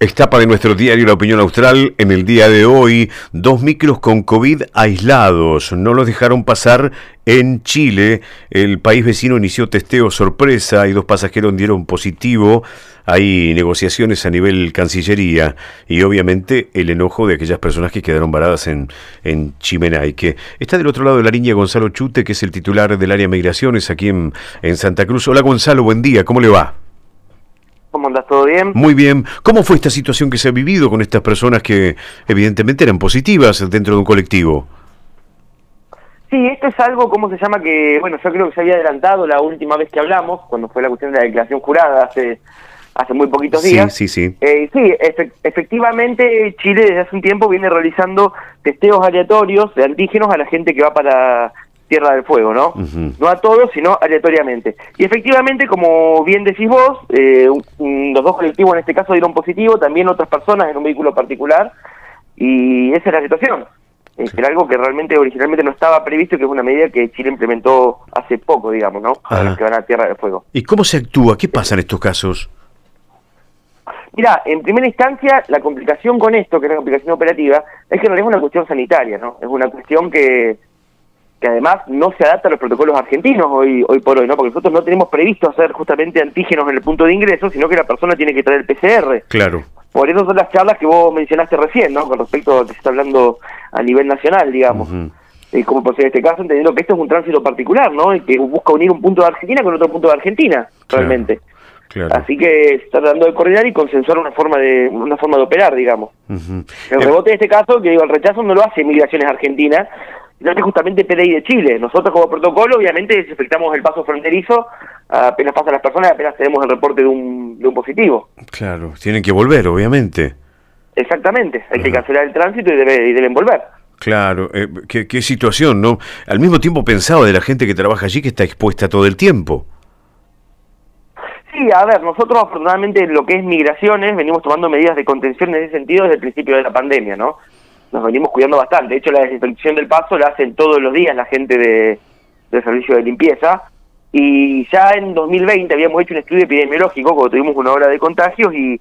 Estapa de nuestro diario La Opinión Austral en el día de hoy, dos micros con COVID aislados. No los dejaron pasar en Chile. El país vecino inició testeo sorpresa y dos pasajeros dieron positivo. Hay negociaciones a nivel Cancillería y obviamente el enojo de aquellas personas que quedaron varadas en, en que Está del otro lado de la línea Gonzalo Chute, que es el titular del área de migraciones aquí en, en Santa Cruz. Hola Gonzalo, buen día, ¿cómo le va? ¿Cómo andas? ¿Todo bien? Muy bien. ¿Cómo fue esta situación que se ha vivido con estas personas que evidentemente eran positivas dentro de un colectivo? Sí, esto es algo, ¿cómo se llama? Que, bueno, yo creo que se había adelantado la última vez que hablamos, cuando fue la cuestión de la declaración jurada hace hace muy poquitos días. Sí, sí, sí. Eh, sí, efectivamente Chile desde hace un tiempo viene realizando testeos aleatorios de antígenos a la gente que va para Tierra del Fuego, ¿no? No a todos, sino aleatoriamente. Y efectivamente, como bien decís vos, eh, los dos colectivos en este caso dieron positivo, también otras personas en un vehículo particular, y esa es la situación. Es Era algo que realmente originalmente no estaba previsto, que es una medida que Chile implementó hace poco, digamos, ¿no? Para los que van a Tierra del Fuego. ¿Y cómo se actúa? ¿Qué pasa en estos casos? Mira, en primera instancia, la complicación con esto, que es la complicación operativa, es que no es una cuestión sanitaria, ¿no? Es una cuestión que que además no se adapta a los protocolos argentinos hoy hoy por hoy, ¿no? Porque nosotros no tenemos previsto hacer justamente antígenos en el punto de ingreso, sino que la persona tiene que traer el PCR. Claro. Por eso son las charlas que vos mencionaste recién, ¿no? Con respecto a lo que se está hablando a nivel nacional, digamos. Y como por ser este caso, entendiendo que esto es un tránsito particular, ¿no? Y que busca unir un punto de Argentina con otro punto de Argentina, realmente. Claro. Así que se está tratando de coordinar y consensuar una forma de una forma de operar, digamos. El rebote de este caso, que digo, el rechazo no lo hace Migraciones Argentinas, no es justamente PDI de Chile. Nosotros como protocolo, obviamente, desinfectamos el paso fronterizo, apenas pasan las personas, apenas tenemos el reporte de un, de un positivo. Claro, tienen que volver, obviamente. Exactamente, hay que cancelar el tránsito y, y deben volver. Claro, eh, qué, qué situación, ¿no? Al mismo tiempo pensaba de la gente que trabaja allí que está expuesta todo el tiempo. Sí, a ver, nosotros afortunadamente lo que es migraciones venimos tomando medidas de contención en ese sentido desde el principio de la pandemia, ¿no? Nos venimos cuidando bastante. De hecho, la desinfección del paso la hacen todos los días la gente de, del servicio de limpieza. Y ya en 2020 habíamos hecho un estudio epidemiológico cuando tuvimos una hora de contagios y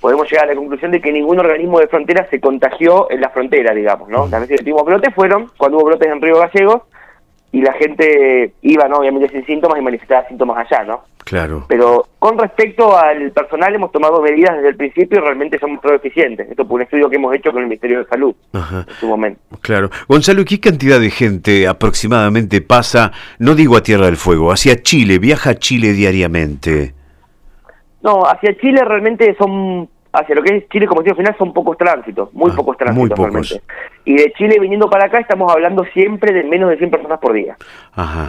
podemos llegar a la conclusión de que ningún organismo de frontera se contagió en la frontera, digamos, ¿no? Las veces que tuvimos brotes fueron cuando hubo brotes en Río Gallegos y la gente iba, ¿no? Obviamente sin síntomas y manifestaba síntomas allá, ¿no? Claro. Pero con respecto al personal hemos tomado medidas desde el principio y realmente somos pro eficientes. Esto por un estudio que hemos hecho con el Ministerio de Salud en su momento. Claro. Gonzalo, ¿qué cantidad de gente aproximadamente pasa, no digo a Tierra del Fuego, hacia Chile, viaja a Chile diariamente? No, hacia Chile realmente son hacia lo que es Chile como destino final son pocos tránsitos, muy ah, pocos tránsitos realmente. Y de Chile viniendo para acá estamos hablando siempre de menos de 100 personas por día.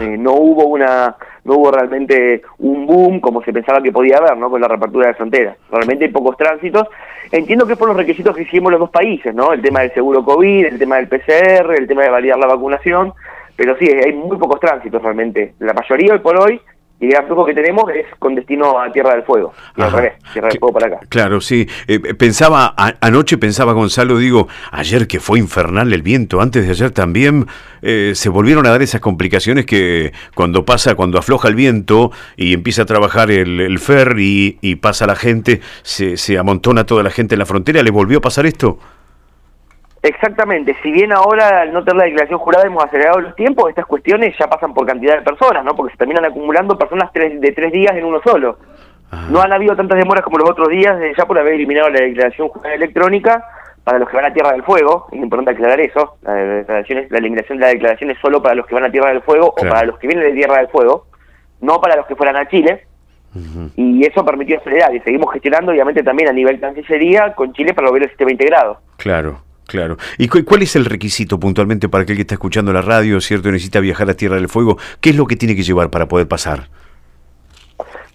Eh, no hubo una no hubo realmente un boom como se pensaba que podía haber, ¿no? Con la reapertura de fronteras. Realmente hay pocos tránsitos. Entiendo que por los requisitos que hicimos los dos países, ¿no? El tema del seguro COVID, el tema del PCR, el tema de validar la vacunación, pero sí, hay muy pocos tránsitos realmente. La mayoría hoy por hoy y el flujo que tenemos es con destino a Tierra del Fuego, y al revés, Tierra del Fuego para acá. Claro, sí. Eh, pensaba, anoche pensaba Gonzalo, digo, ayer que fue infernal el viento, antes de ayer también eh, se volvieron a dar esas complicaciones que cuando pasa, cuando afloja el viento y empieza a trabajar el, el ferry y, pasa la gente, se, se amontona toda la gente en la frontera, ¿le volvió a pasar esto? Exactamente, si bien ahora al no tener la declaración jurada hemos acelerado los tiempos, estas cuestiones ya pasan por cantidad de personas, ¿no? Porque se terminan acumulando personas de tres días en uno solo. No han habido tantas demoras como los otros días, ya por haber eliminado la declaración jurada electrónica para los que van a Tierra del Fuego, es importante aclarar eso, la, declaración la eliminación de la declaración es solo para los que van a Tierra del Fuego o para los que vienen de Tierra del Fuego, no para los que fueran a Chile. Y eso permitió acelerar y seguimos gestionando, obviamente, también a nivel Cancillería con Chile para lograr el sistema integrado. Claro. Claro. ¿Y cuál es el requisito puntualmente para aquel que está escuchando la radio, cierto, necesita viajar a Tierra del Fuego? ¿Qué es lo que tiene que llevar para poder pasar?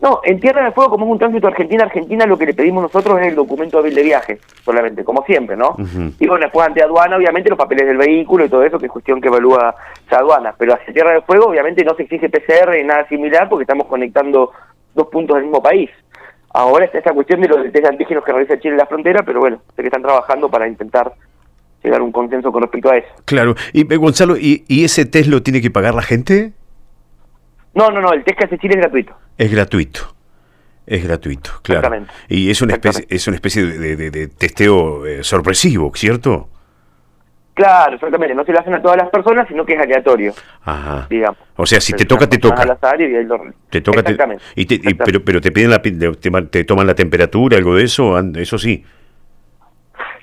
No, en Tierra del Fuego, como es un tránsito Argentina-Argentina, lo que le pedimos nosotros es el documento hábil de viaje, solamente, como siempre, ¿no? Y bueno, después ante aduana, obviamente, los papeles del vehículo y todo eso, que es cuestión que evalúa esa aduana. Pero hacia Tierra del Fuego, obviamente, no se exige PCR ni nada similar, porque estamos conectando dos puntos del mismo país. Ahora está esta cuestión de los test antígenos que realiza Chile en la frontera, pero bueno, sé que están trabajando para intentar llegar a un consenso con respecto a eso. Claro. Y eh, Gonzalo, ¿y, ese test lo tiene que pagar la gente? No, no, no, el test que hace Chile es gratuito. Es gratuito. Es gratuito, claro. Y es una especie, es una especie de, testeo eh, sorpresivo, ¿cierto? Claro, exactamente. No se lo hacen a todas las personas, sino que es aleatorio. Ajá. Digamos. O sea, si te toca, te toca. Te toca, Exactamente. y pero, pero te piden la, te, toman la temperatura, algo de eso, eso sí.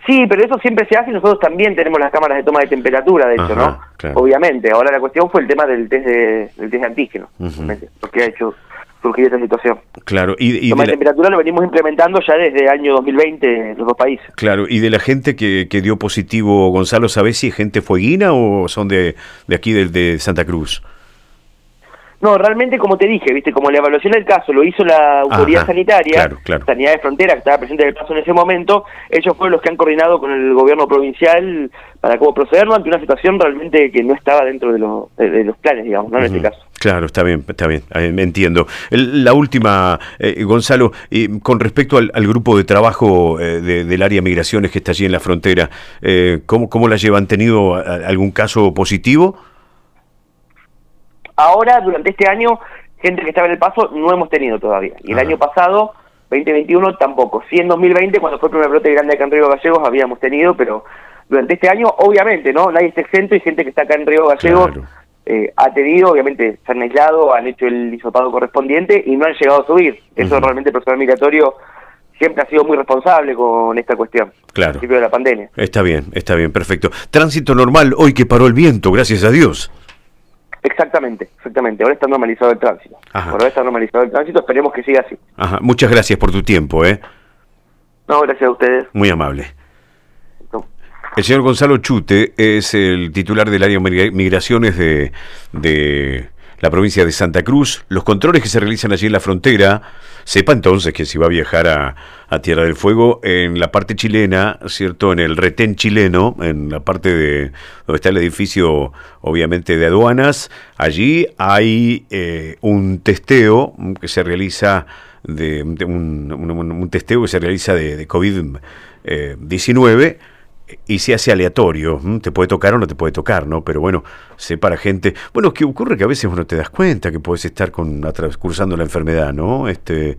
Sí, pero eso siempre se hace y nosotros también tenemos las cámaras de toma de temperatura, de hecho, ¿no? Obviamente. Ahora la cuestión fue el tema del test de, del test de antígeno, lo que ha hecho surgir esta situación. Claro, y, toma de, temperatura lo venimos implementando ya desde el año 2020 en los dos países. Claro, y de la gente que, que dio positivo, Gonzalo, ¿sabes si es gente fueguina o son de, de aquí, de, de Santa Cruz? No, realmente como te dije, viste, como la evaluación del caso lo hizo la autoridad sanitaria, Sanidad de Frontera, que estaba presente en el caso en ese momento, ellos fueron los que han coordinado con el gobierno provincial para cómo procederlo ante una situación realmente que no estaba dentro de, los planes, digamos, ¿no? En este caso. Claro, está bien, está bien, me entiendo. la última, eh, Gonzalo, con respecto al, grupo de trabajo eh, del área migraciones que está allí en la frontera, eh, ¿cómo, ¿cómo la llevan? ¿Han tenido algún caso positivo? Ahora, durante este año, gente que estaba en el paso no hemos tenido todavía. Y el año pasado, 2021, tampoco. Sí, en 2020, cuando fue el primer brote grande acá en Río Gallegos, habíamos tenido, pero durante este año, obviamente, ¿no? Nadie está exento y gente que está acá en Río Gallegos eh, ha tenido, obviamente, se han aislado, han hecho el hisopado correspondiente y no han llegado a subir. Eso realmente el personal migratorio siempre ha sido muy responsable con esta cuestión. Claro. principio de la pandemia. Está bien, está bien, perfecto. Tránsito normal hoy que paró el viento, gracias a Dios. Exactamente, exactamente. Ahora está normalizado el tránsito. Ahora está normalizado el tránsito, esperemos que siga así. Ajá. Muchas gracias por tu tiempo, ¿eh? No, gracias a ustedes. Muy amable. El señor Gonzalo Chute es el titular del área de migraciones de, de la provincia de Santa Cruz. Los controles que se realizan allí en la frontera, sepa entonces que si va a viajar a, Tierra del Fuego, en la parte chilena, ¿cierto? En el retén chileno, en la parte de donde está el edificio, obviamente, de aduanas, allí hay eh, un testeo que se realiza de, un, testeo que se realiza de, de COVID-19 y se hace aleatorio, te puede tocar o no te puede tocar, ¿no? Pero bueno, para gente. Bueno, que ocurre que a veces uno te das cuenta que puedes estar con cursando la enfermedad, ¿no? Este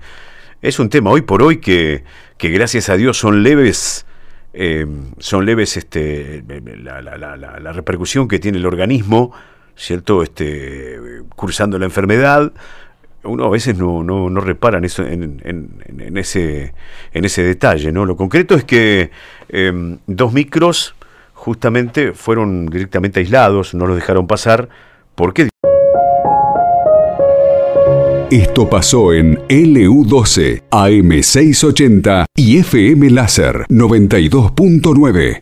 es un tema hoy por hoy que, que gracias a Dios son leves. Eh, son leves este, la, la, la, la, repercusión que tiene el organismo, ¿cierto? Este, cursando la enfermedad, uno a veces no, no, no repara en, eso, en, en, ese, en ese detalle. ¿no? Lo concreto es que em, dos micros justamente fueron directamente aislados, no los dejaron pasar. ¿Por qué? Esto pasó en LU12, AM680 y FM Láser 92.9.